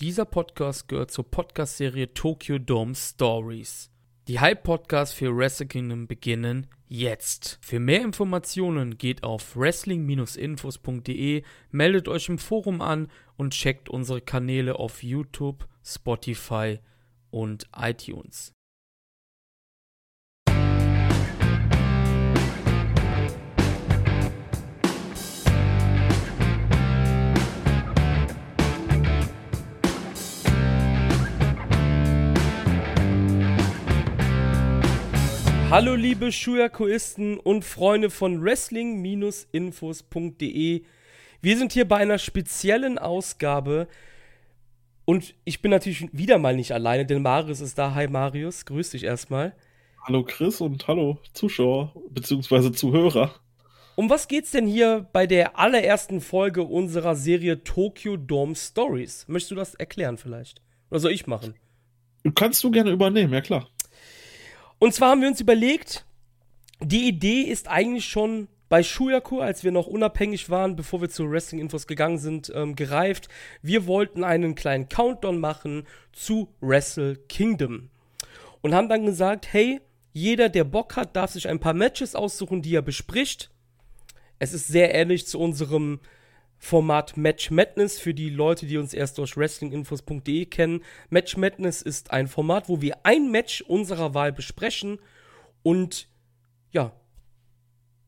Dieser Podcast gehört zur Podcast-Serie Tokyo Dome Stories. Die Hype-Podcasts für Wrestle Kingdom beginnen jetzt. Für mehr Informationen geht auf wrestling-infos.de, meldet euch im Forum an und checkt unsere Kanäle auf YouTube, Spotify und iTunes. Hallo liebe Schuyakuisten und Freunde von Wrestling-Infos.de. Wir sind hier bei einer speziellen Ausgabe und ich bin natürlich wieder mal nicht alleine, denn Marius ist da. Hi Marius, grüß dich erstmal. Hallo Chris und hallo Zuschauer bzw. Zuhörer. Um was geht's denn hier bei der allerersten Folge unserer Serie Tokyo Dome Stories? Möchtest du das erklären vielleicht? Oder soll ich machen? Kannst du gerne übernehmen, ja klar. Und zwar haben wir uns überlegt, die Idee ist eigentlich schon bei Shuyaku, als wir noch unabhängig waren, bevor wir zu Wrestling-Infos gegangen sind, ähm, gereift. Wir wollten einen kleinen Countdown machen zu Wrestle Kingdom. Und haben dann gesagt, hey, jeder, der Bock hat, darf sich ein paar Matches aussuchen, die er bespricht. Es ist sehr ähnlich zu unserem Format Match Madness für die Leute, die uns erst durch wrestlinginfos.de kennen. Match Madness ist ein Format, wo wir ein Match unserer Wahl besprechen und ja,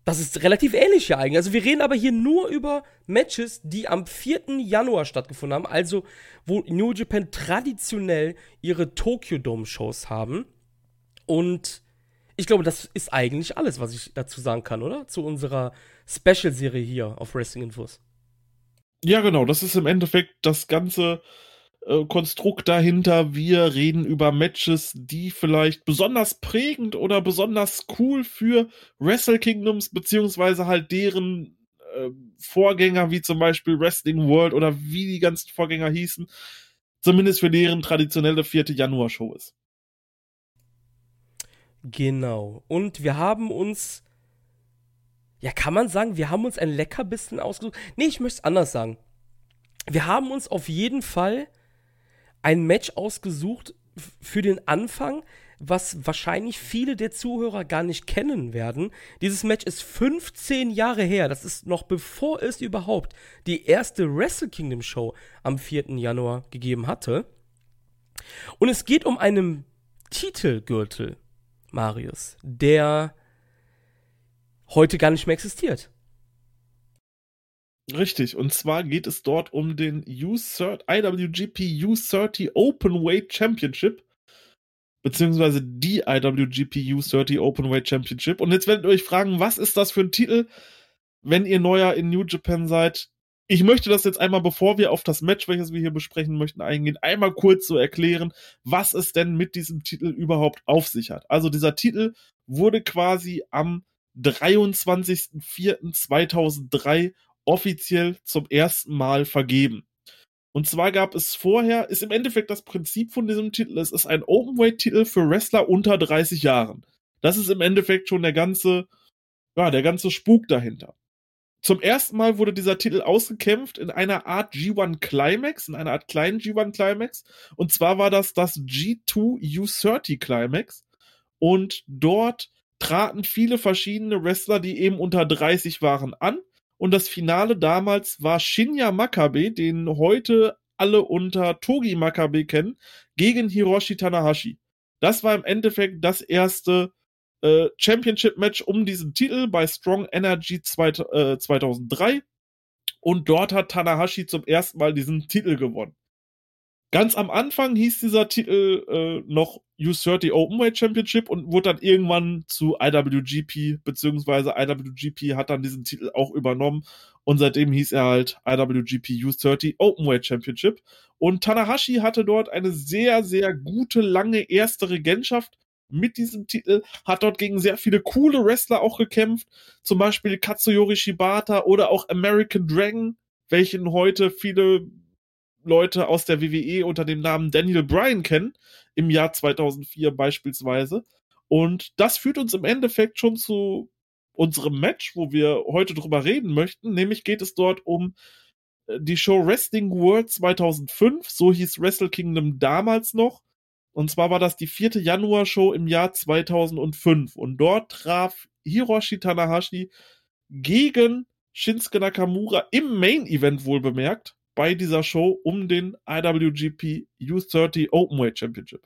das ist relativ ähnlich ja eigentlich. Also wir reden aber hier nur über Matches, die am 4. Januar stattgefunden haben, also wo New Japan traditionell ihre Tokyo Dome Shows haben. Und ich glaube, das ist eigentlich alles, was ich dazu sagen kann, oder? Zu unserer Special-Serie hier auf Wrestling Infos. Ja, genau, das ist im Endeffekt das ganze äh, Konstrukt dahinter. Wir reden über Matches, die vielleicht besonders prägend oder besonders cool für Wrestle Kingdoms, beziehungsweise halt deren äh, Vorgänger, wie zum Beispiel Wrestling World oder wie die ganzen Vorgänger hießen, zumindest für deren traditionelle 4. Januar-Show ist. Genau. Und wir haben uns ja, kann man sagen, wir haben uns ein Leckerbissen ausgesucht? Nee, ich möchte es anders sagen. Wir haben uns auf jeden Fall ein Match ausgesucht für den Anfang, was wahrscheinlich viele der Zuhörer gar nicht kennen werden. Dieses Match ist 15 Jahre her. Das ist noch bevor es überhaupt die erste Wrestle Kingdom Show am 4. Januar gegeben hatte. Und es geht um einen Titelgürtel, Marius, der heute gar nicht mehr existiert. Richtig, und zwar geht es dort um den U30, IWGP U30 Openweight Championship, beziehungsweise die IWGP U30 Openweight Championship. Und jetzt werdet ihr euch fragen, was ist das für ein Titel, wenn ihr neuer in New Japan seid? Ich möchte das jetzt einmal, bevor wir auf das Match, welches wir hier besprechen möchten, eingehen, einmal kurz so erklären, was es denn mit diesem Titel überhaupt auf sich hat. Also dieser Titel wurde quasi am 23.04.2003 offiziell zum ersten Mal vergeben. Und zwar gab es vorher, ist im Endeffekt das Prinzip von diesem Titel, es ist ein Openweight-Titel für Wrestler unter 30 Jahren. Das ist im Endeffekt schon der ganze, ja, der ganze Spuk dahinter. Zum ersten Mal wurde dieser Titel ausgekämpft in einer Art G1 Climax, in einer Art kleinen G1 Climax. Und zwar war das das G2 U30 Climax. Und dort traten viele verschiedene Wrestler, die eben unter 30 waren, an. Und das Finale damals war Shinya Makabe, den heute alle unter Togi Makabe kennen, gegen Hiroshi Tanahashi. Das war im Endeffekt das erste äh, Championship-Match um diesen Titel bei Strong Energy zwei, äh, 2003. Und dort hat Tanahashi zum ersten Mal diesen Titel gewonnen. Ganz am Anfang hieß dieser Titel äh, noch U30 Openweight Championship und wurde dann irgendwann zu IWGP, beziehungsweise IWGP hat dann diesen Titel auch übernommen und seitdem hieß er halt IWGP U30 Openweight Championship. Und Tanahashi hatte dort eine sehr, sehr gute, lange erste Regentschaft mit diesem Titel, hat dort gegen sehr viele coole Wrestler auch gekämpft, zum Beispiel Katsuyori Shibata oder auch American Dragon, welchen heute viele Leute aus der WWE unter dem Namen Daniel Bryan kennen, im Jahr 2004 beispielsweise. Und das führt uns im Endeffekt schon zu unserem Match, wo wir heute drüber reden möchten. Nämlich geht es dort um die Show Wrestling World 2005, so hieß Wrestle Kingdom damals noch. Und zwar war das die vierte Januar-Show im Jahr 2005. Und dort traf Hiroshi Tanahashi gegen Shinsuke Nakamura im Main-Event wohl bemerkt bei dieser Show um den IWGP U30 Openweight Championship.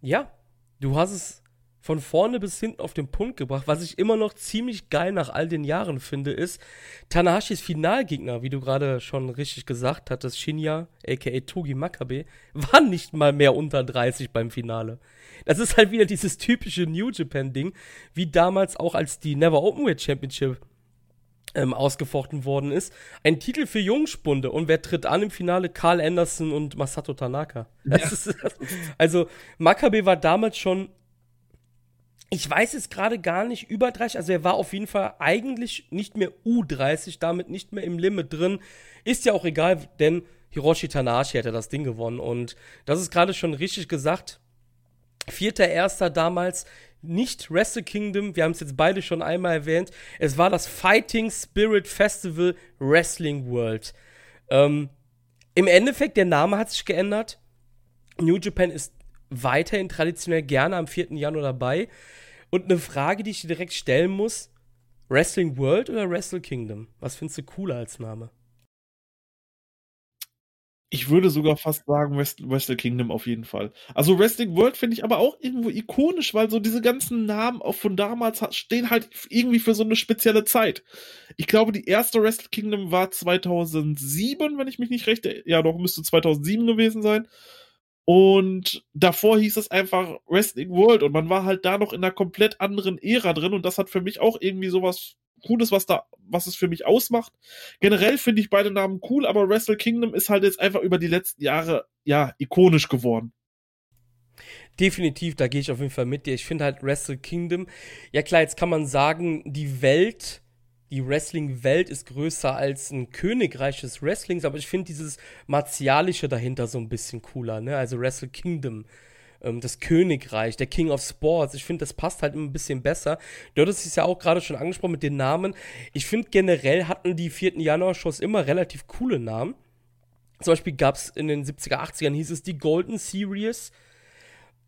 Ja, du hast es von vorne bis hinten auf den Punkt gebracht. Was ich immer noch ziemlich geil nach all den Jahren finde, ist Tanahashis Finalgegner, wie du gerade schon richtig gesagt hattest, Shinya, aka Togi Makabe, war nicht mal mehr unter 30 beim Finale. Das ist halt wieder dieses typische New Japan-Ding, wie damals auch als die Never Openweight Championship ähm, ausgefochten worden ist. Ein Titel für Jungspunde. Und wer tritt an im Finale? Carl Anderson und Masato Tanaka. Ja. Ist, also, Makabe war damals schon ich weiß es gerade gar nicht, über 30, also er war auf jeden Fall eigentlich nicht mehr U30, damit nicht mehr im Limit drin. Ist ja auch egal, denn Hiroshi Tanahashi hätte das Ding gewonnen. Und das ist gerade schon richtig gesagt. Vierter Erster damals, nicht Wrestle Kingdom, wir haben es jetzt beide schon einmal erwähnt. Es war das Fighting Spirit Festival Wrestling World. Ähm, Im Endeffekt, der Name hat sich geändert. New Japan ist weiterhin traditionell gerne am 4. Januar dabei. Und eine Frage, die ich dir direkt stellen muss: Wrestling World oder Wrestle Kingdom? Was findest du cooler als Name? Ich würde sogar fast sagen Wrestle Kingdom auf jeden Fall. Also Wrestling World finde ich aber auch irgendwo ikonisch, weil so diese ganzen Namen auch von damals stehen halt irgendwie für so eine spezielle Zeit. Ich glaube, die erste Wrestle Kingdom war 2007, wenn ich mich nicht recht, ja doch müsste 2007 gewesen sein. Und davor hieß es einfach Wrestling World und man war halt da noch in einer komplett anderen Ära drin und das hat für mich auch irgendwie sowas Cooles, was da, was es für mich ausmacht. Generell finde ich beide Namen cool, aber Wrestle Kingdom ist halt jetzt einfach über die letzten Jahre, ja, ikonisch geworden. Definitiv, da gehe ich auf jeden Fall mit dir. Ich finde halt Wrestle Kingdom, ja klar, jetzt kann man sagen, die Welt die Wrestling-Welt ist größer als ein Königreich des Wrestlings, aber ich finde dieses Martialische dahinter so ein bisschen cooler, ne? Also Wrestle Kingdom, ähm, das Königreich, der King of Sports. Ich finde, das passt halt immer ein bisschen besser. Du hattest es ja auch gerade schon angesprochen mit den Namen. Ich finde generell hatten die 4. Januar-Shows immer relativ coole Namen. Zum Beispiel gab es in den 70er, 80ern hieß es die Golden Series,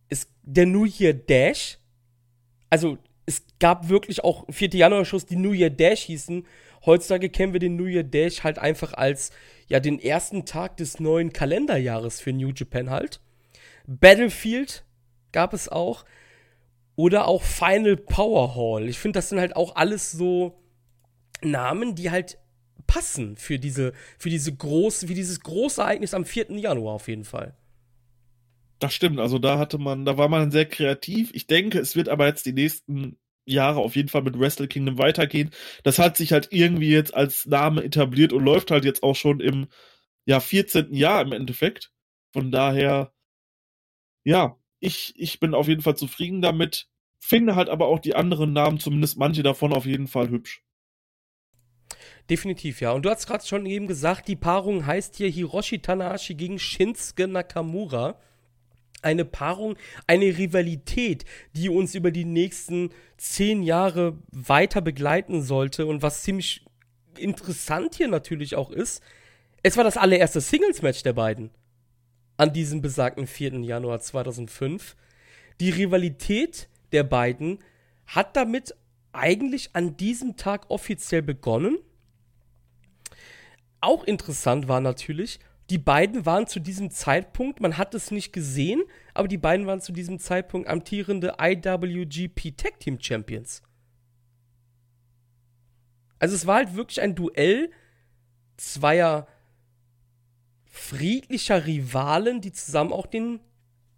ist der New Year Dash. Also es gab wirklich auch 4. Januar-Shows, die New Year Dash hießen. Heutzutage kennen wir den New Year Dash halt einfach als ja den ersten Tag des neuen Kalenderjahres für New Japan halt. Battlefield gab es auch. Oder auch Final Power Hall. Ich finde, das sind halt auch alles so Namen, die halt passen für diese, für diese große, für dieses große Ereignis am 4. Januar auf jeden Fall. Das stimmt, also da hatte man, da war man sehr kreativ. Ich denke, es wird aber jetzt die nächsten Jahre auf jeden Fall mit Wrestle Kingdom weitergehen. Das hat sich halt irgendwie jetzt als Name etabliert und läuft halt jetzt auch schon im ja, 14. Jahr im Endeffekt. Von daher, ja, ich, ich bin auf jeden Fall zufrieden damit. Finde halt aber auch die anderen Namen, zumindest manche davon, auf jeden Fall hübsch. Definitiv, ja. Und du hast gerade schon eben gesagt, die Paarung heißt hier Hiroshi Tanahashi gegen Shinsuke Nakamura eine Paarung, eine Rivalität, die uns über die nächsten zehn Jahre weiter begleiten sollte. Und was ziemlich interessant hier natürlich auch ist, es war das allererste Singles-Match der beiden. An diesem besagten 4. Januar 2005. Die Rivalität der beiden hat damit eigentlich an diesem Tag offiziell begonnen. Auch interessant war natürlich, die beiden waren zu diesem Zeitpunkt, man hat es nicht gesehen, aber die beiden waren zu diesem Zeitpunkt amtierende IWGP Tag Team Champions. Also es war halt wirklich ein Duell zweier friedlicher Rivalen, die zusammen auch den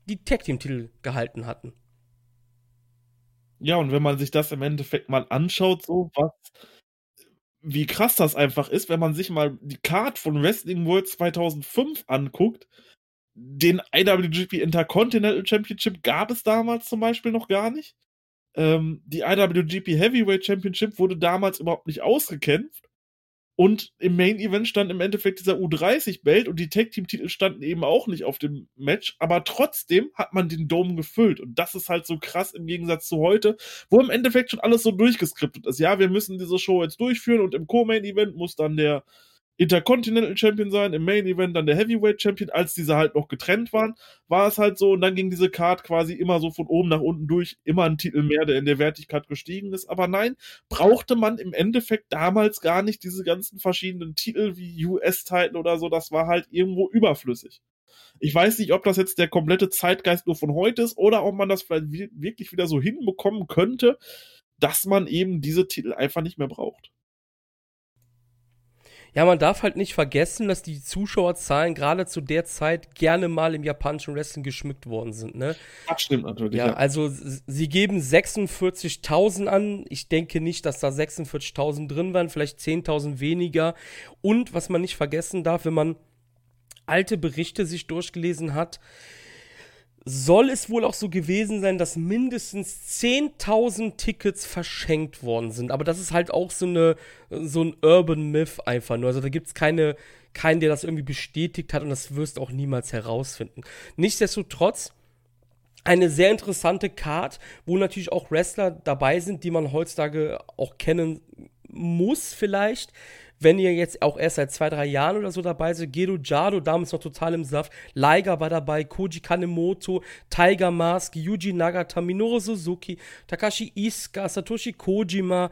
die Tag Team Titel gehalten hatten. Ja, und wenn man sich das im Endeffekt mal anschaut, so was wie krass das einfach ist, wenn man sich mal die Card von Wrestling World 2005 anguckt. Den IWGP Intercontinental Championship gab es damals zum Beispiel noch gar nicht. Ähm, die IWGP Heavyweight Championship wurde damals überhaupt nicht ausgekämpft. Und im Main Event stand im Endeffekt dieser U30-Belt und die Tag-Team-Titel standen eben auch nicht auf dem Match, aber trotzdem hat man den Dome gefüllt. Und das ist halt so krass im Gegensatz zu heute, wo im Endeffekt schon alles so durchgeskriptet ist. Ja, wir müssen diese Show jetzt durchführen und im Co-Main-Event muss dann der Intercontinental Champion sein, im Main Event dann der Heavyweight Champion, als diese halt noch getrennt waren, war es halt so und dann ging diese Card quasi immer so von oben nach unten durch, immer ein Titel mehr, der in der Wertigkeit gestiegen ist. Aber nein, brauchte man im Endeffekt damals gar nicht diese ganzen verschiedenen Titel wie US-Titel oder so, das war halt irgendwo überflüssig. Ich weiß nicht, ob das jetzt der komplette Zeitgeist nur von heute ist oder ob man das vielleicht wirklich wieder so hinbekommen könnte, dass man eben diese Titel einfach nicht mehr braucht. Ja, man darf halt nicht vergessen, dass die Zuschauerzahlen gerade zu der Zeit gerne mal im japanischen Wrestling geschmückt worden sind. Ne? Das stimmt natürlich. Ja, ja. also sie geben 46.000 an. Ich denke nicht, dass da 46.000 drin waren, vielleicht 10.000 weniger. Und was man nicht vergessen darf, wenn man alte Berichte sich durchgelesen hat, soll es wohl auch so gewesen sein, dass mindestens 10.000 Tickets verschenkt worden sind. Aber das ist halt auch so, eine, so ein Urban Myth einfach nur. Also da gibt es keine, keinen, der das irgendwie bestätigt hat und das wirst du auch niemals herausfinden. Nichtsdestotrotz eine sehr interessante Card, wo natürlich auch Wrestler dabei sind, die man heutzutage auch kennen muss vielleicht wenn ihr jetzt auch erst seit zwei, drei Jahren oder so dabei seid, Gedo Jado, damals noch total im Saft, Liger war dabei, Koji Kanemoto, Tiger Mask, Yuji Nagata, Minoru Suzuki, Takashi Iska, Satoshi Kojima,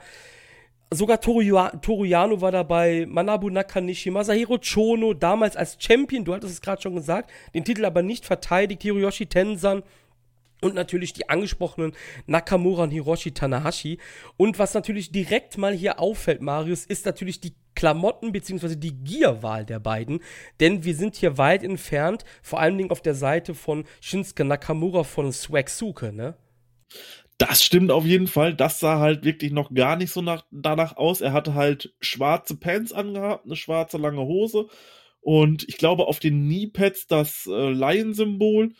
sogar Toru, Toru Yano war dabei, Manabu Nakanishi, Masahiro Chono, damals als Champion, du hattest es gerade schon gesagt, den Titel aber nicht verteidigt, Hiroyoshi Tensan, und natürlich die angesprochenen Nakamura und Hiroshi Tanahashi. Und was natürlich direkt mal hier auffällt, Marius, ist natürlich die Klamotten bzw. die Gierwahl der beiden. Denn wir sind hier weit entfernt, vor allen Dingen auf der Seite von Shinsuke Nakamura von Swagsuke, ne? Das stimmt auf jeden Fall. Das sah halt wirklich noch gar nicht so nach, danach aus. Er hatte halt schwarze Pants angehabt, eine schwarze lange Hose und ich glaube auf den Kneepads das äh, Lion-Symbol.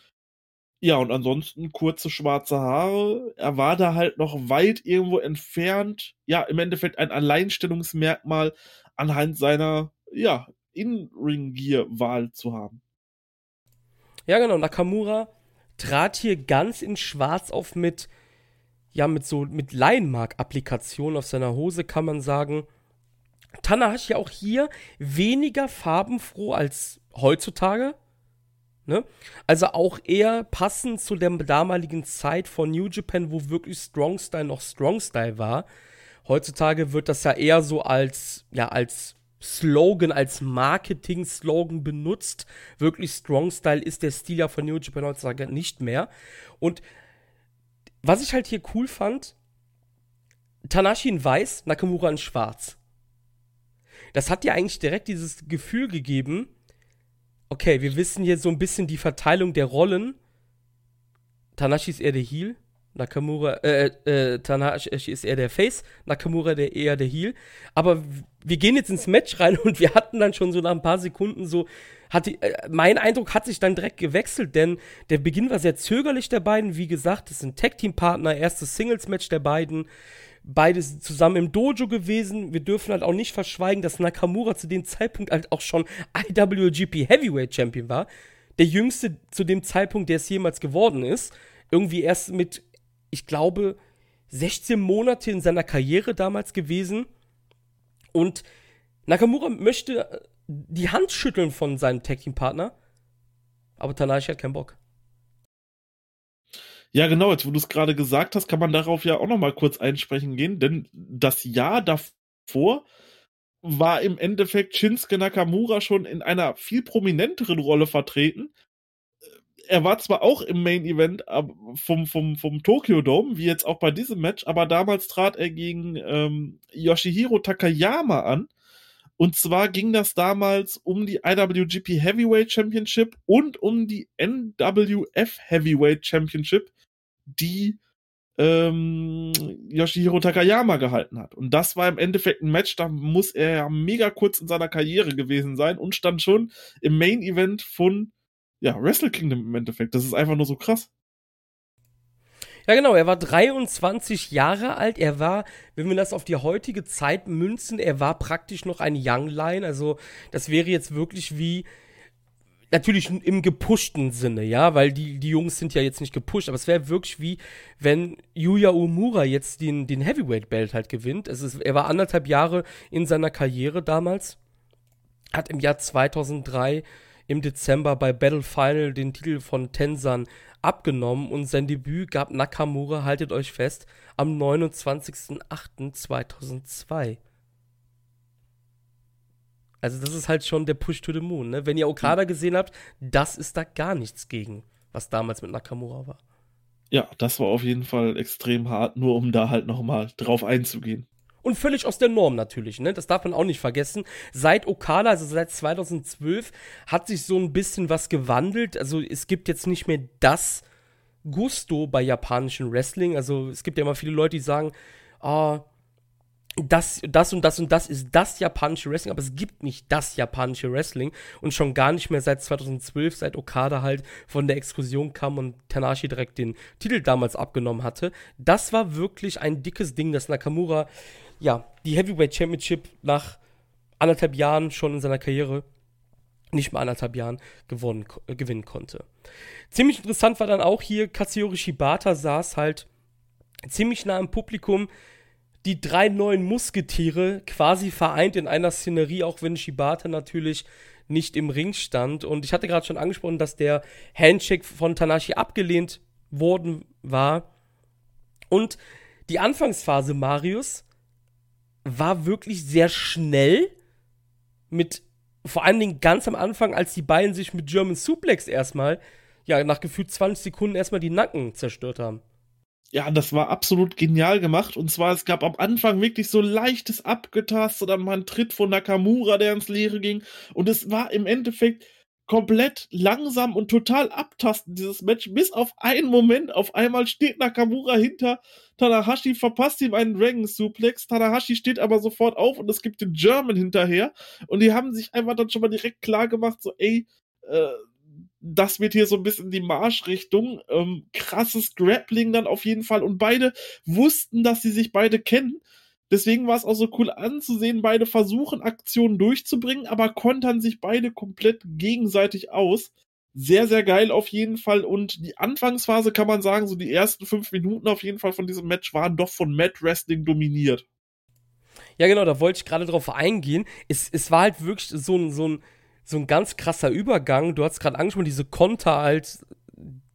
Ja, und ansonsten kurze schwarze Haare. Er war da halt noch weit irgendwo entfernt. Ja, im Endeffekt ein Alleinstellungsmerkmal anhand seiner, ja, In-Ring-Gear-Wahl zu haben. Ja, genau. Nakamura trat hier ganz in Schwarz auf mit, ja, mit so, mit Lionmark-Applikationen auf seiner Hose, kann man sagen. Tanahashi auch hier weniger farbenfroh als heutzutage. Ne? Also auch eher passend zu der damaligen Zeit von New Japan, wo wirklich Strong Style noch Strong Style war. Heutzutage wird das ja eher so als, ja, als Slogan, als Marketing-Slogan benutzt. Wirklich Strong Style ist der Stil ja von New Japan heutzutage nicht mehr. Und was ich halt hier cool fand, Tanashi in weiß, Nakamura in schwarz. Das hat dir eigentlich direkt dieses Gefühl gegeben, okay, wir wissen hier so ein bisschen die Verteilung der Rollen. Tanashi ist eher der Heel, Nakamura, äh, äh, Tanahashi ist eher der Face, Nakamura der eher der Heel. Aber wir gehen jetzt ins Match rein und wir hatten dann schon so nach ein paar Sekunden so, hatte, äh, mein Eindruck hat sich dann direkt gewechselt, denn der Beginn war sehr zögerlich der beiden. Wie gesagt, das sind Tag-Team-Partner, erstes Singles-Match der beiden. Beide sind zusammen im Dojo gewesen. Wir dürfen halt auch nicht verschweigen, dass Nakamura zu dem Zeitpunkt halt auch schon IWGP Heavyweight Champion war. Der jüngste zu dem Zeitpunkt, der es jemals geworden ist. Irgendwie erst mit, ich glaube, 16 Monate in seiner Karriere damals gewesen. Und Nakamura möchte die Hand schütteln von seinem Tag Team Partner. Aber Tanahashi hat keinen Bock. Ja, genau, jetzt wo du es gerade gesagt hast, kann man darauf ja auch noch mal kurz einsprechen gehen, denn das Jahr davor war im Endeffekt Shinsuke Nakamura schon in einer viel prominenteren Rolle vertreten. Er war zwar auch im Main Event vom, vom, vom Tokyo Dome, wie jetzt auch bei diesem Match, aber damals trat er gegen ähm, Yoshihiro Takayama an. Und zwar ging das damals um die IWGP Heavyweight Championship und um die NWF Heavyweight Championship die ähm, Yoshihiro Takayama gehalten hat. Und das war im Endeffekt ein Match, da muss er ja mega kurz in seiner Karriere gewesen sein und stand schon im Main Event von ja, Wrestle Kingdom im Endeffekt. Das ist einfach nur so krass. Ja, genau, er war 23 Jahre alt. Er war, wenn wir das auf die heutige Zeit münzen, er war praktisch noch ein Young Lion. Also, das wäre jetzt wirklich wie, natürlich im gepushten Sinne, ja, weil die, die Jungs sind ja jetzt nicht gepusht, aber es wäre wirklich wie, wenn Yuya Umura jetzt den, den Heavyweight-Belt halt gewinnt. Es ist, er war anderthalb Jahre in seiner Karriere damals, hat im Jahr 2003 im Dezember bei Battle Final den Titel von Tensan abgenommen und sein Debüt gab Nakamura, haltet euch fest, am 29.08.2002. Also das ist halt schon der Push to the Moon. Ne? Wenn ihr Okada gesehen habt, das ist da gar nichts gegen, was damals mit Nakamura war. Ja, das war auf jeden Fall extrem hart, nur um da halt nochmal drauf einzugehen. Und völlig aus der Norm natürlich, ne? Das darf man auch nicht vergessen. Seit Okada, also seit 2012, hat sich so ein bisschen was gewandelt. Also es gibt jetzt nicht mehr das Gusto bei japanischen Wrestling. Also es gibt ja immer viele Leute, die sagen, ah, das, das und das und das ist das japanische Wrestling, aber es gibt nicht das japanische Wrestling und schon gar nicht mehr seit 2012, seit Okada halt von der Exkursion kam und Tanashi direkt den Titel damals abgenommen hatte. Das war wirklich ein dickes Ding, dass Nakamura, ja, die Heavyweight Championship nach anderthalb Jahren schon in seiner Karriere, nicht mal anderthalb Jahren, gewonnen, äh, gewinnen konnte. Ziemlich interessant war dann auch hier, Katsuyori Shibata saß halt ziemlich nah im Publikum, die drei neuen Musketiere quasi vereint in einer Szenerie, auch wenn Shibata natürlich nicht im Ring stand. Und ich hatte gerade schon angesprochen, dass der Handshake von Tanashi abgelehnt worden war. Und die Anfangsphase Marius war wirklich sehr schnell mit vor allen Dingen ganz am Anfang, als die beiden sich mit German Suplex erstmal, ja, nach gefühlt 20 Sekunden erstmal die Nacken zerstört haben ja, das war absolut genial gemacht. Und zwar, es gab am Anfang wirklich so leichtes Abgetastet, dann mal ein Tritt von Nakamura, der ins Leere ging. Und es war im Endeffekt komplett langsam und total abtasten, dieses Match, bis auf einen Moment. Auf einmal steht Nakamura hinter Tanahashi, verpasst ihm einen Dragon Suplex. Tanahashi steht aber sofort auf und es gibt den German hinterher. Und die haben sich einfach dann schon mal direkt klar gemacht, so, ey, äh, das wird hier so ein bisschen die Marschrichtung. Ähm, krasses Grappling dann auf jeden Fall. Und beide wussten, dass sie sich beide kennen. Deswegen war es auch so cool anzusehen, beide versuchen Aktionen durchzubringen, aber kontern sich beide komplett gegenseitig aus. Sehr, sehr geil auf jeden Fall. Und die Anfangsphase kann man sagen, so die ersten fünf Minuten auf jeden Fall von diesem Match waren doch von Matt Wrestling dominiert. Ja, genau, da wollte ich gerade drauf eingehen. Es, es war halt wirklich so ein, so ein, so ein ganz krasser Übergang. Du hast gerade angesprochen, diese Konter halt,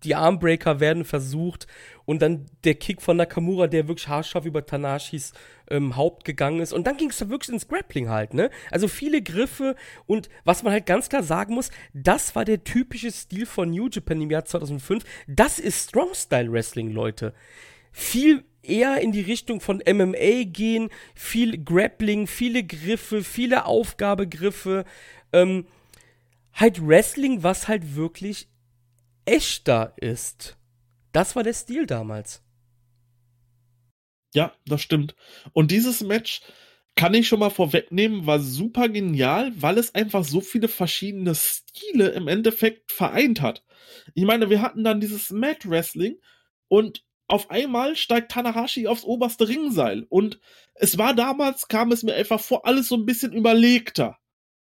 die Armbreaker werden versucht und dann der Kick von Nakamura, der wirklich haarscharf über Tanashis ähm, Haupt gegangen ist. Und dann ging es da wirklich ins Grappling halt, ne? Also viele Griffe und was man halt ganz klar sagen muss, das war der typische Stil von New Japan im Jahr 2005. Das ist Strong Style Wrestling, Leute. Viel eher in die Richtung von MMA gehen, viel Grappling, viele Griffe, viele Aufgabegriffe. Ähm, halt Wrestling, was halt wirklich echter ist. Das war der Stil damals. Ja, das stimmt. Und dieses Match kann ich schon mal vorwegnehmen, war super genial, weil es einfach so viele verschiedene Stile im Endeffekt vereint hat. Ich meine, wir hatten dann dieses Mad Wrestling und auf einmal steigt Tanahashi aufs oberste Ringseil und es war damals, kam es mir einfach vor, alles so ein bisschen überlegter.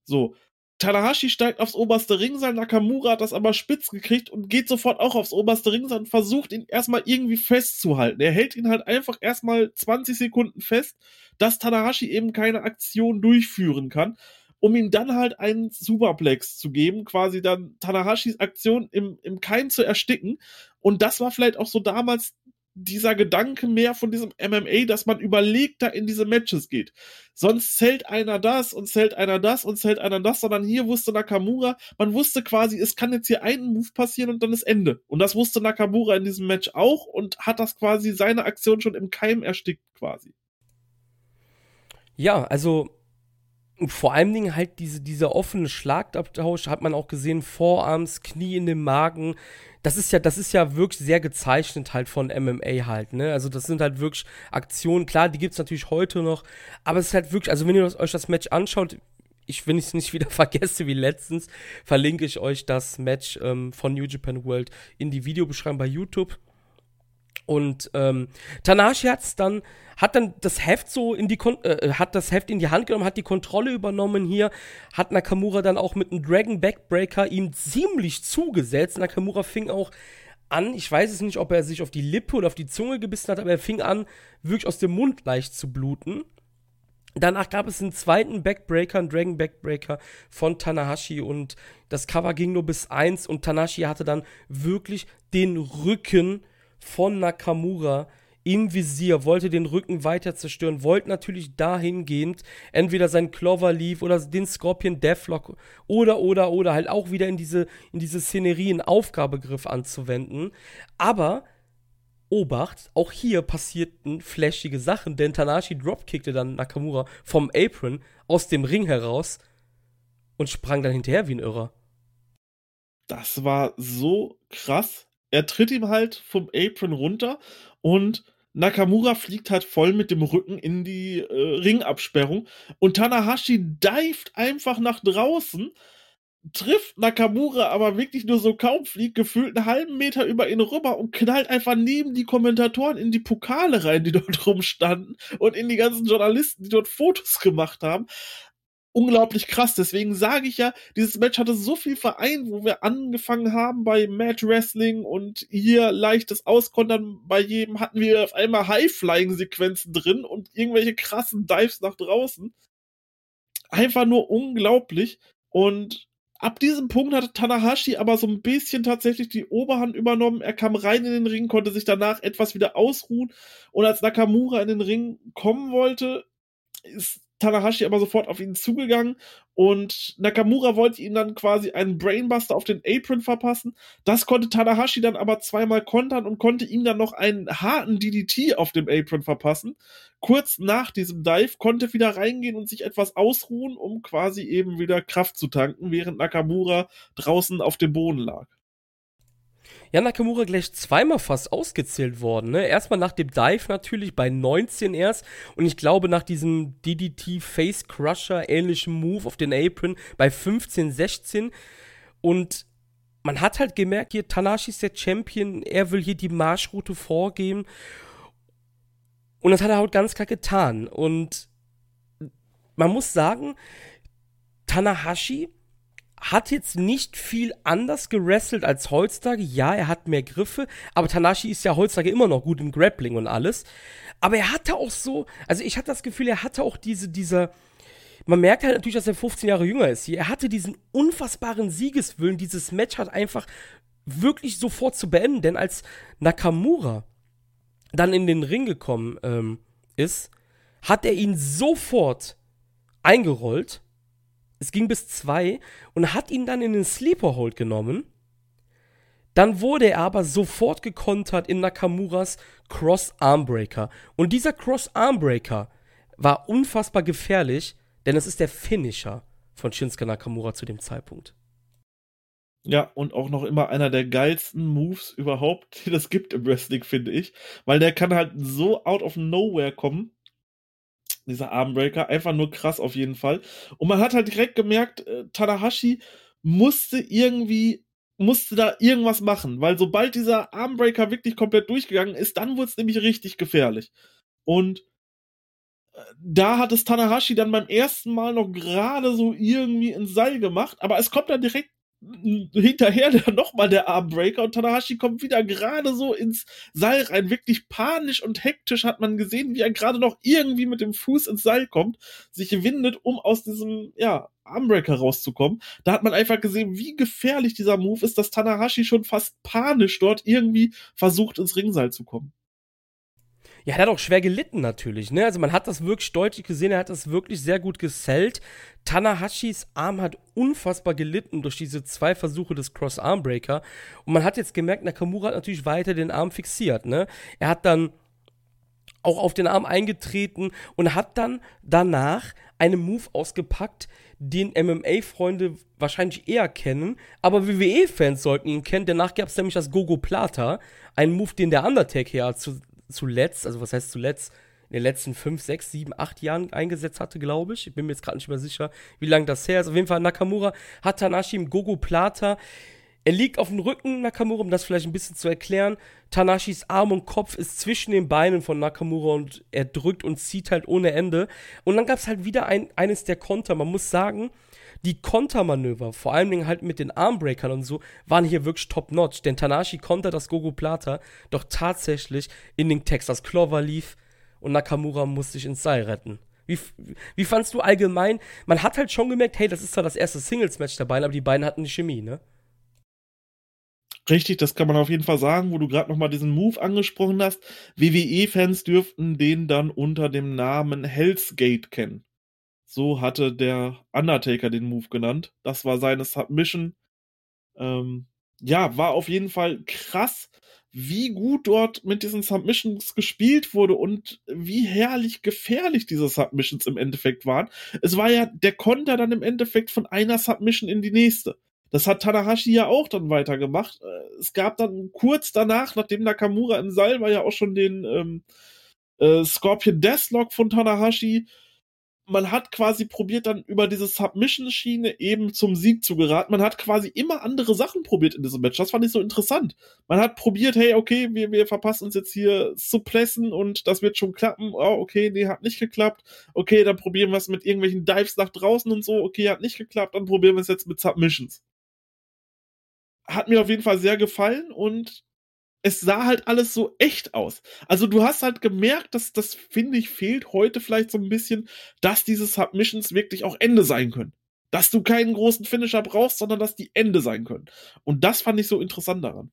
So, Tanahashi steigt aufs oberste Ringseil, Nakamura hat das aber spitz gekriegt und geht sofort auch aufs oberste Ringseil und versucht ihn erstmal irgendwie festzuhalten. Er hält ihn halt einfach erstmal 20 Sekunden fest, dass Tanahashi eben keine Aktion durchführen kann, um ihm dann halt einen Superplex zu geben, quasi dann Tanahashis Aktion im, im Keim zu ersticken. Und das war vielleicht auch so damals dieser Gedanke mehr von diesem MMA, dass man überlegt da in diese Matches geht. Sonst zählt einer das und zählt einer das und zählt einer das, sondern hier wusste Nakamura, man wusste quasi, es kann jetzt hier einen Move passieren und dann ist Ende. Und das wusste Nakamura in diesem Match auch und hat das quasi seine Aktion schon im Keim erstickt quasi. Ja, also vor allen Dingen halt diese, dieser offene Schlagabtausch hat man auch gesehen, Vorarms, Knie in den Magen, das ist ja, das ist ja wirklich sehr gezeichnet halt von MMA halt, ne? Also das sind halt wirklich Aktionen, klar, die gibt's natürlich heute noch, aber es ist halt wirklich, also wenn ihr euch das Match anschaut, ich, wenn ich es nicht wieder vergesse wie letztens, verlinke ich euch das Match ähm, von New Japan World in die Videobeschreibung bei YouTube. Und ähm, Tanahashi hat's dann, hat dann das Heft so in die Kon äh, hat das Heft in die Hand genommen, hat die Kontrolle übernommen hier, hat Nakamura dann auch mit einem Dragon Backbreaker ihm ziemlich zugesetzt. Nakamura fing auch an, ich weiß es nicht, ob er sich auf die Lippe oder auf die Zunge gebissen hat, aber er fing an, wirklich aus dem Mund leicht zu bluten. Danach gab es einen zweiten Backbreaker, einen Dragon Backbreaker von Tanahashi und das Cover ging nur bis eins und Tanahashi hatte dann wirklich den Rücken von Nakamura im Visier, wollte den Rücken weiter zerstören, wollte natürlich dahingehend entweder sein Clover Leaf oder den Scorpion Deathlock oder, oder, oder halt auch wieder in diese, in diese Szenerie einen Aufgabegriff anzuwenden. Aber Obacht, auch hier passierten flashige Sachen, denn Tanashi dropkickte dann Nakamura vom Apron aus dem Ring heraus und sprang dann hinterher wie ein Irrer. Das war so krass er tritt ihm halt vom Apron runter und Nakamura fliegt halt voll mit dem Rücken in die äh, Ringabsperrung und Tanahashi dived einfach nach draußen, trifft Nakamura aber wirklich nur so kaum, fliegt gefühlt einen halben Meter über ihn rüber und knallt einfach neben die Kommentatoren in die Pokale rein, die dort rumstanden und in die ganzen Journalisten, die dort Fotos gemacht haben unglaublich krass. Deswegen sage ich ja, dieses Match hatte so viel vereint, wo wir angefangen haben bei Match Wrestling und hier leichtes Auskontern bei jedem hatten wir auf einmal High-Flying-Sequenzen drin und irgendwelche krassen Dives nach draußen. Einfach nur unglaublich. Und ab diesem Punkt hatte Tanahashi aber so ein bisschen tatsächlich die Oberhand übernommen. Er kam rein in den Ring, konnte sich danach etwas wieder ausruhen. Und als Nakamura in den Ring kommen wollte, ist Tanahashi aber sofort auf ihn zugegangen und Nakamura wollte ihm dann quasi einen Brainbuster auf den Apron verpassen. Das konnte Tanahashi dann aber zweimal kontern und konnte ihm dann noch einen harten DDT auf dem Apron verpassen. Kurz nach diesem Dive konnte wieder reingehen und sich etwas ausruhen, um quasi eben wieder Kraft zu tanken, während Nakamura draußen auf dem Boden lag. Ja, Nakamura gleich zweimal fast ausgezählt worden. Ne? Erstmal nach dem Dive natürlich bei 19 erst und ich glaube nach diesem DDT Face Crusher ähnlichen Move auf den Apron bei 15, 16 und man hat halt gemerkt, hier Tanashi ist der Champion, er will hier die Marschroute vorgeben und das hat er halt ganz klar getan und man muss sagen, Tanahashi hat jetzt nicht viel anders gerestelt als heutzutage. Ja, er hat mehr Griffe, aber Tanashi ist ja heutzutage immer noch gut im Grappling und alles. Aber er hatte auch so, also ich hatte das Gefühl, er hatte auch diese, dieser, man merkt halt natürlich, dass er 15 Jahre jünger ist hier. Er hatte diesen unfassbaren Siegeswillen, dieses Match hat einfach wirklich sofort zu beenden, denn als Nakamura dann in den Ring gekommen ähm, ist, hat er ihn sofort eingerollt es ging bis zwei und hat ihn dann in den Sleeper Hold genommen. Dann wurde er aber sofort gekontert in Nakamuras Cross Armbreaker. Und dieser Cross Armbreaker war unfassbar gefährlich, denn es ist der Finisher von Shinsuke Nakamura zu dem Zeitpunkt. Ja, und auch noch immer einer der geilsten Moves überhaupt, die das gibt im Wrestling, finde ich. Weil der kann halt so out of nowhere kommen dieser Armbreaker. Einfach nur krass auf jeden Fall. Und man hat halt direkt gemerkt, äh, Tanahashi musste irgendwie musste da irgendwas machen, weil sobald dieser Armbreaker wirklich komplett durchgegangen ist, dann wurde es nämlich richtig gefährlich. Und äh, da hat es Tanahashi dann beim ersten Mal noch gerade so irgendwie ins Seil gemacht, aber es kommt dann direkt hinterher der nochmal der Armbreaker und Tanahashi kommt wieder gerade so ins Seil rein. Wirklich panisch und hektisch hat man gesehen, wie er gerade noch irgendwie mit dem Fuß ins Seil kommt, sich windet, um aus diesem, ja, Armbreaker rauszukommen. Da hat man einfach gesehen, wie gefährlich dieser Move ist, dass Tanahashi schon fast panisch dort irgendwie versucht, ins Ringseil zu kommen. Ja, er hat auch schwer gelitten natürlich, ne? Also man hat das wirklich deutlich gesehen, er hat das wirklich sehr gut gesellt. Tanahashis Arm hat unfassbar gelitten durch diese zwei Versuche des Cross Armbreaker und man hat jetzt gemerkt, Nakamura hat natürlich weiter den Arm fixiert, ne? Er hat dann auch auf den Arm eingetreten und hat dann danach einen Move ausgepackt, den MMA-Freunde wahrscheinlich eher kennen, aber WWE-Fans sollten ihn kennen. Danach gab es nämlich das Gogo Plata, ein Move, den der Undertaker zu, zuletzt, also was heißt zuletzt, in den letzten 5, 6, 7, 8 Jahren eingesetzt hatte, glaube ich. Ich bin mir jetzt gerade nicht mehr sicher, wie lange das her ist. Auf jeden Fall Nakamura hat Tanashi im Gogo Plata Er liegt auf dem Rücken Nakamura, um das vielleicht ein bisschen zu erklären. Tanashis Arm und Kopf ist zwischen den Beinen von Nakamura und er drückt und zieht halt ohne Ende. Und dann gab es halt wieder ein, eines der Konter. Man muss sagen, die Kontermanöver, vor allen Dingen halt mit den Armbreakern und so, waren hier wirklich top-notch. Denn Tanashi kontert das Gogo Plata doch tatsächlich in den Texas Clover lief und Nakamura musste sich ins Seil retten. Wie, wie fandst du allgemein? Man hat halt schon gemerkt, hey, das ist zwar das erste Singles-Match dabei, aber die beiden hatten die Chemie, ne? Richtig, das kann man auf jeden Fall sagen, wo du gerade nochmal diesen Move angesprochen hast. WWE-Fans dürften den dann unter dem Namen Hell's Gate kennen. So hatte der Undertaker den Move genannt. Das war seine Submission. Ähm, ja, war auf jeden Fall krass, wie gut dort mit diesen Submissions gespielt wurde und wie herrlich gefährlich diese Submissions im Endeffekt waren. Es war ja der Konter dann im Endeffekt von einer Submission in die nächste. Das hat Tanahashi ja auch dann weitergemacht. Äh, es gab dann kurz danach, nachdem Nakamura im Seil war, ja auch schon den ähm, äh, Scorpion Deathlock von Tanahashi. Man hat quasi probiert, dann über diese Submission-Schiene eben zum Sieg zu geraten. Man hat quasi immer andere Sachen probiert in diesem Match. Das fand ich so interessant. Man hat probiert, hey, okay, wir, wir verpassen uns jetzt hier zu pressen und das wird schon klappen. Oh, okay, nee, hat nicht geklappt. Okay, dann probieren wir es mit irgendwelchen Dives nach draußen und so. Okay, hat nicht geklappt. Dann probieren wir es jetzt mit Submissions hat mir auf jeden Fall sehr gefallen und es sah halt alles so echt aus. Also du hast halt gemerkt, dass das, finde ich, fehlt heute vielleicht so ein bisschen, dass diese Submissions wirklich auch Ende sein können. Dass du keinen großen Finisher brauchst, sondern dass die Ende sein können. Und das fand ich so interessant daran.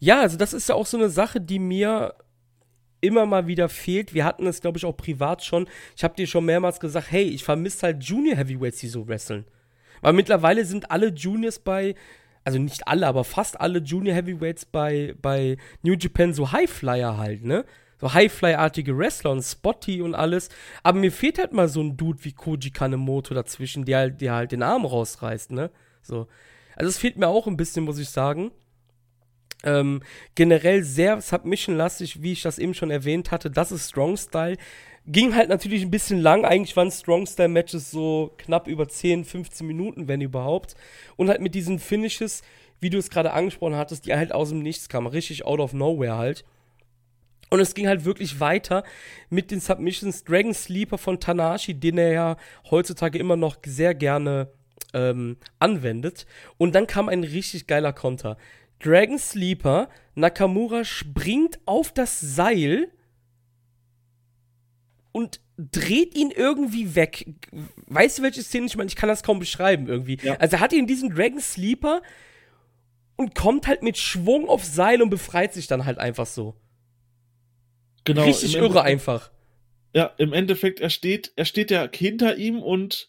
Ja, also das ist ja auch so eine Sache, die mir immer mal wieder fehlt. Wir hatten es, glaube ich, auch privat schon. Ich habe dir schon mehrmals gesagt, hey, ich vermisse halt Junior Heavyweights, die so wresteln. Weil mittlerweile sind alle Juniors bei also nicht alle, aber fast alle Junior Heavyweights bei, bei New Japan so Highflyer halt, ne? So Highfly-artige Wrestler und Spotty und alles. Aber mir fehlt halt mal so ein Dude wie Koji Kanemoto dazwischen, der, halt, der halt den Arm rausreißt, ne? So. Also es fehlt mir auch ein bisschen, muss ich sagen. Ähm, generell sehr Submission-lastig, wie ich das eben schon erwähnt hatte. Das ist Strong Style. Ging halt natürlich ein bisschen lang. Eigentlich waren Strong-Style-Matches so knapp über 10, 15 Minuten, wenn überhaupt. Und halt mit diesen Finishes, wie du es gerade angesprochen hattest, die halt aus dem Nichts kamen. Richtig out of nowhere halt. Und es ging halt wirklich weiter mit den Submissions. Dragon Sleeper von Tanashi, den er ja heutzutage immer noch sehr gerne ähm, anwendet. Und dann kam ein richtig geiler Konter. Dragon Sleeper, Nakamura springt auf das Seil und dreht ihn irgendwie weg. Weißt du, welche Szene ich meine? Ich kann das kaum beschreiben irgendwie. Ja. Also er hat ihn diesen Dragon Sleeper und kommt halt mit Schwung auf Seil und befreit sich dann halt einfach so. Genau. Richtig irre einfach. Ja, im Endeffekt, er steht, er steht ja hinter ihm und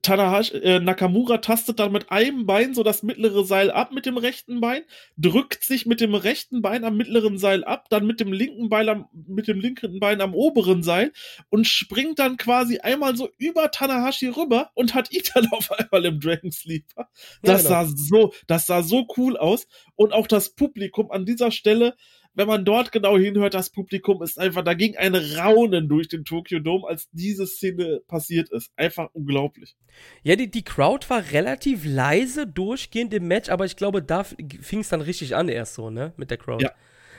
Tanahashi, äh, Nakamura tastet dann mit einem Bein so das mittlere Seil ab mit dem rechten Bein, drückt sich mit dem rechten Bein am mittleren Seil ab, dann mit dem linken Bein am, mit dem linken Bein am oberen Seil und springt dann quasi einmal so über Tanahashi rüber und hat ihn dann auf einmal im Dragon Sleeper. Das ja, genau. sah so, das sah so cool aus und auch das Publikum an dieser Stelle wenn man dort genau hinhört, das Publikum ist einfach, da ging ein Raunen durch den Tokyo Dome, als diese Szene passiert ist. Einfach unglaublich. Ja, die, die Crowd war relativ leise durchgehend im Match, aber ich glaube, da fing es dann richtig an erst so, ne, mit der Crowd. Ja.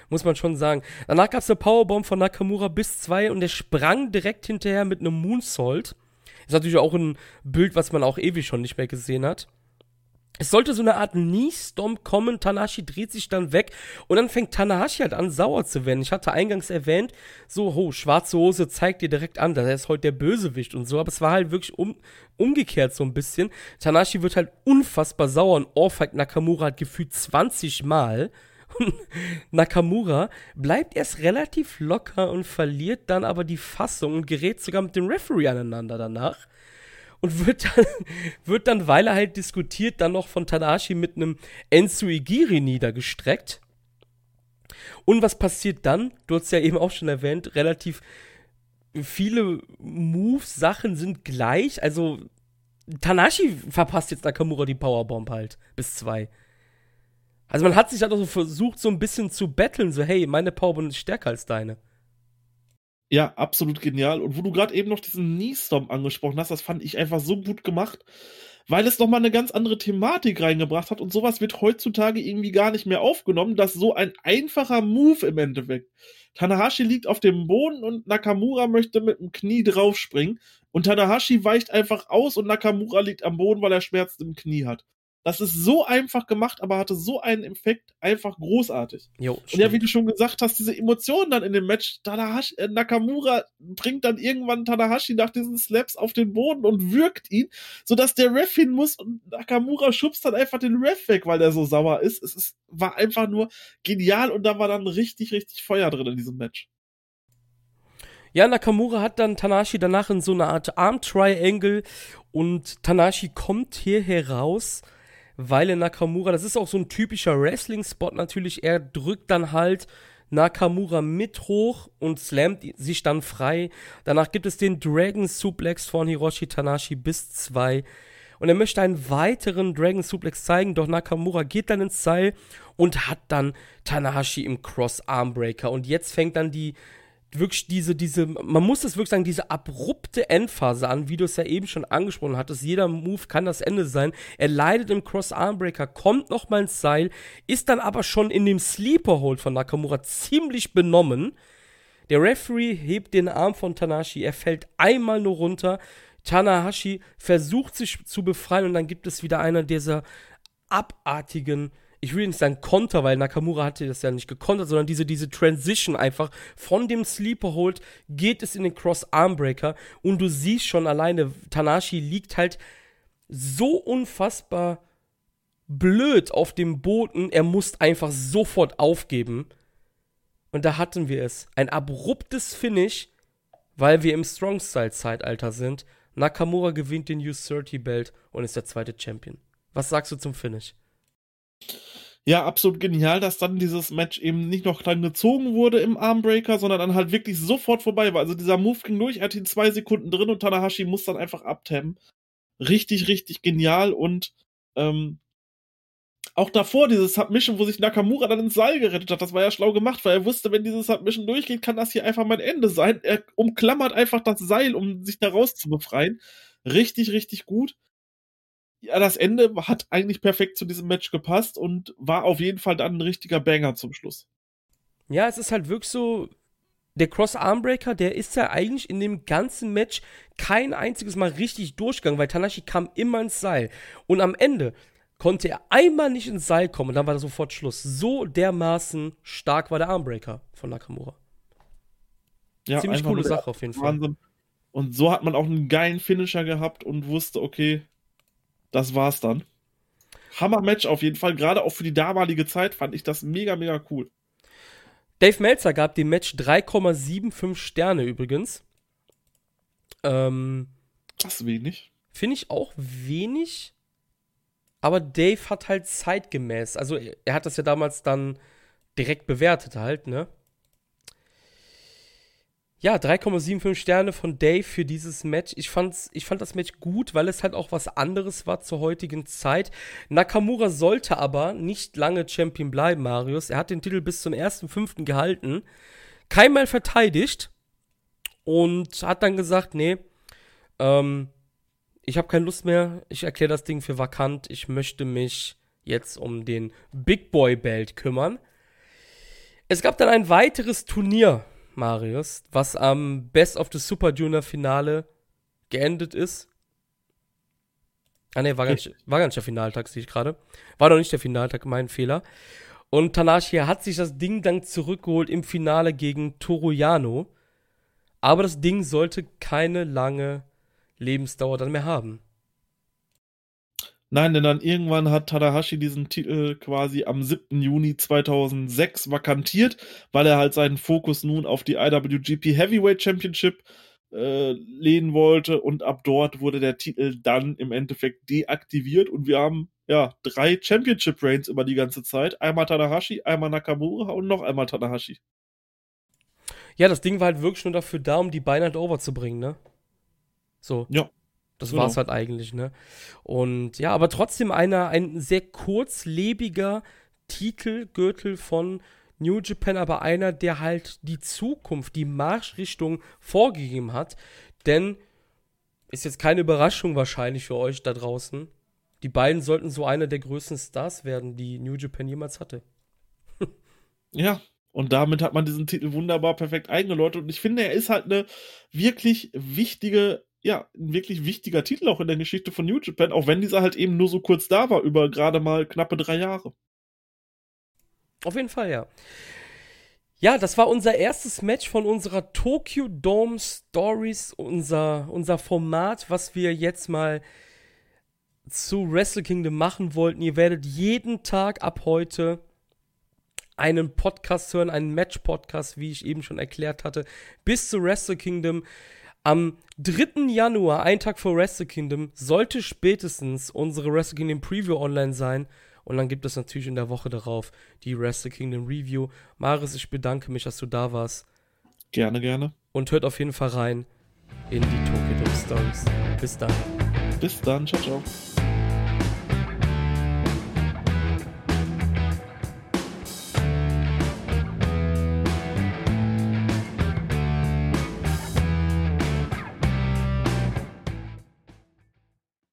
Muss man schon sagen. Danach gab es eine Powerbomb von Nakamura bis zwei und der sprang direkt hinterher mit einem Moonsault. Ist natürlich auch ein Bild, was man auch ewig schon nicht mehr gesehen hat. Es sollte so eine Art Knee-Stomp kommen, Tanahashi dreht sich dann weg und dann fängt Tanahashi halt an, sauer zu werden. Ich hatte eingangs erwähnt, so, ho, schwarze Hose zeigt dir direkt an, dass er ist heute der Bösewicht und so, aber es war halt wirklich um, umgekehrt so ein bisschen. Tanahashi wird halt unfassbar sauer und ohrfeigt Nakamura halt gefühlt 20 Mal. Nakamura bleibt erst relativ locker und verliert dann aber die Fassung und gerät sogar mit dem Referee aneinander danach und wird dann, wird dann, weil er halt diskutiert, dann noch von Tanashi mit einem Ensuigiri niedergestreckt. Und was passiert dann? Du hast ja eben auch schon erwähnt, relativ viele Moves, Sachen sind gleich. Also Tanashi verpasst jetzt Nakamura die Powerbomb halt bis zwei. Also man hat sich halt auch so versucht, so ein bisschen zu betteln, so hey, meine Powerbomb ist stärker als deine. Ja, absolut genial. Und wo du gerade eben noch diesen Knee-Stomp angesprochen hast, das fand ich einfach so gut gemacht. weil es nochmal eine ganz andere Thematik reingebracht hat und sowas wird heutzutage irgendwie gar nicht mehr aufgenommen, dass so ein einfacher Move im Endeffekt. Tanahashi liegt auf dem Boden und Nakamura möchte mit dem Knie draufspringen und Tanahashi weicht einfach aus und Nakamura liegt am Boden, weil er Schmerzen im Knie hat. Das ist so einfach gemacht, aber hatte so einen Effekt, einfach großartig. Jo, und ja, wie du schon gesagt hast, diese Emotionen dann in dem Match, Tanahashi, äh, Nakamura bringt dann irgendwann Tanahashi nach diesen Slaps auf den Boden und wirkt ihn, sodass der Ref hin muss und Nakamura schubst dann einfach den Ref weg, weil der so sauer ist. Es ist, war einfach nur genial und da war dann richtig, richtig Feuer drin in diesem Match. Ja, Nakamura hat dann Tanashi danach in so eine Art Arm Triangle und Tanashi kommt hier heraus weil Nakamura, das ist auch so ein typischer Wrestling-Spot natürlich, er drückt dann halt Nakamura mit hoch und slammt sich dann frei. Danach gibt es den Dragon Suplex von Hiroshi Tanashi bis zwei. Und er möchte einen weiteren Dragon Suplex zeigen, doch Nakamura geht dann ins Seil und hat dann Tanahashi im Cross Armbreaker. Und jetzt fängt dann die wirklich diese, diese, man muss es wirklich sagen, diese abrupte Endphase an, wie du es ja eben schon angesprochen hattest. Jeder Move kann das Ende sein. Er leidet im Cross-Armbreaker, kommt nochmal ins Seil, ist dann aber schon in dem Sleeper-Hold von Nakamura ziemlich benommen. Der Referee hebt den Arm von Tanashi, er fällt einmal nur runter. Tanahashi versucht sich zu befreien und dann gibt es wieder einer dieser abartigen ich will nicht sagen Konter, weil Nakamura hatte das ja nicht gekontert, sondern diese, diese Transition einfach von dem Sleeper Hold geht es in den Cross Armbreaker und du siehst schon alleine, Tanashi liegt halt so unfassbar blöd auf dem Boden, er muss einfach sofort aufgeben. Und da hatten wir es. Ein abruptes Finish, weil wir im Strong-Style-Zeitalter sind. Nakamura gewinnt den U30-Belt und ist der zweite Champion. Was sagst du zum Finish? Ja, absolut genial, dass dann dieses Match eben nicht noch lang gezogen wurde im Armbreaker, sondern dann halt wirklich sofort vorbei war. Also dieser Move ging durch, er hat ihn zwei Sekunden drin und Tanahashi muss dann einfach abtemmen. Richtig, richtig genial und ähm, auch davor dieses Submission, wo sich Nakamura dann ins Seil gerettet hat, das war ja schlau gemacht, weil er wusste, wenn dieses Submission durchgeht, kann das hier einfach mein Ende sein. Er umklammert einfach das Seil, um sich da raus zu befreien. Richtig, richtig gut ja, das Ende hat eigentlich perfekt zu diesem Match gepasst und war auf jeden Fall dann ein richtiger Banger zum Schluss. Ja, es ist halt wirklich so, der Cross-Armbreaker, der ist ja eigentlich in dem ganzen Match kein einziges Mal richtig durchgegangen, weil Tanashi kam immer ins Seil. Und am Ende konnte er einmal nicht ins Seil kommen und dann war da sofort Schluss. So dermaßen stark war der Armbreaker von Nakamura. Ja, Ziemlich coole Sache auf jeden Fall. Wahnsinn. Und so hat man auch einen geilen Finisher gehabt und wusste, okay, das war's dann. Hammer-Match auf jeden Fall. Gerade auch für die damalige Zeit fand ich das mega, mega cool. Dave Meltzer gab dem Match 3,75 Sterne übrigens. Ähm, das ist wenig. Finde ich auch wenig. Aber Dave hat halt zeitgemäß, also er hat das ja damals dann direkt bewertet halt, ne? Ja, 3,75 Sterne von Dave für dieses Match. Ich, fand's, ich fand das Match gut, weil es halt auch was anderes war zur heutigen Zeit. Nakamura sollte aber nicht lange Champion bleiben, Marius. Er hat den Titel bis zum 1.5. gehalten. Keinmal verteidigt. Und hat dann gesagt, nee, ähm, ich habe keine Lust mehr. Ich erkläre das Ding für vakant. Ich möchte mich jetzt um den Big Boy Belt kümmern. Es gab dann ein weiteres Turnier Marius, was am Best of the Super Junior Finale geendet ist. Ah ne, war, gar nicht, war gar nicht der Finaltag, sehe ich gerade. War doch nicht der Finaltag, mein Fehler. Und Tanashi hat sich das Ding dann zurückgeholt im Finale gegen Toruyano. Aber das Ding sollte keine lange Lebensdauer dann mehr haben. Nein, denn dann irgendwann hat Tadahashi diesen Titel quasi am 7. Juni 2006 vakantiert, weil er halt seinen Fokus nun auf die IWGP Heavyweight Championship äh, lehnen wollte und ab dort wurde der Titel dann im Endeffekt deaktiviert und wir haben ja drei Championship Reigns über die ganze Zeit. Einmal Tanahashi, einmal Nakamura und noch einmal Tanahashi. Ja, das Ding war halt wirklich nur dafür da, um die Beine halt over zu bringen, ne? So. Ja. Das genau. war's halt eigentlich, ne? Und ja, aber trotzdem einer, ein sehr kurzlebiger Titelgürtel von New Japan, aber einer, der halt die Zukunft, die Marschrichtung vorgegeben hat. Denn ist jetzt keine Überraschung wahrscheinlich für euch da draußen. die beiden sollten so eine der größten Stars werden, die New Japan jemals hatte. ja, und damit hat man diesen Titel wunderbar perfekt eingeläutet. Und ich finde, er ist halt eine wirklich wichtige, ja, ein wirklich wichtiger Titel auch in der Geschichte von New Japan, auch wenn dieser halt eben nur so kurz da war, über gerade mal knappe drei Jahre. Auf jeden Fall, ja. Ja, das war unser erstes Match von unserer Tokyo Dome Stories, unser, unser Format, was wir jetzt mal zu Wrestle Kingdom machen wollten. Ihr werdet jeden Tag ab heute einen Podcast hören, einen Match-Podcast, wie ich eben schon erklärt hatte, bis zu Wrestle Kingdom. Am 3. Januar, ein Tag vor Wrestle Kingdom, sollte spätestens unsere Wrestle Kingdom Preview online sein. Und dann gibt es natürlich in der Woche darauf die Wrestle Kingdom Review. Maris, ich bedanke mich, dass du da warst. Gerne, gerne. Und hört auf jeden Fall rein in die Tokyo Dome Stories. Bis dann. Bis dann. Ciao, ciao.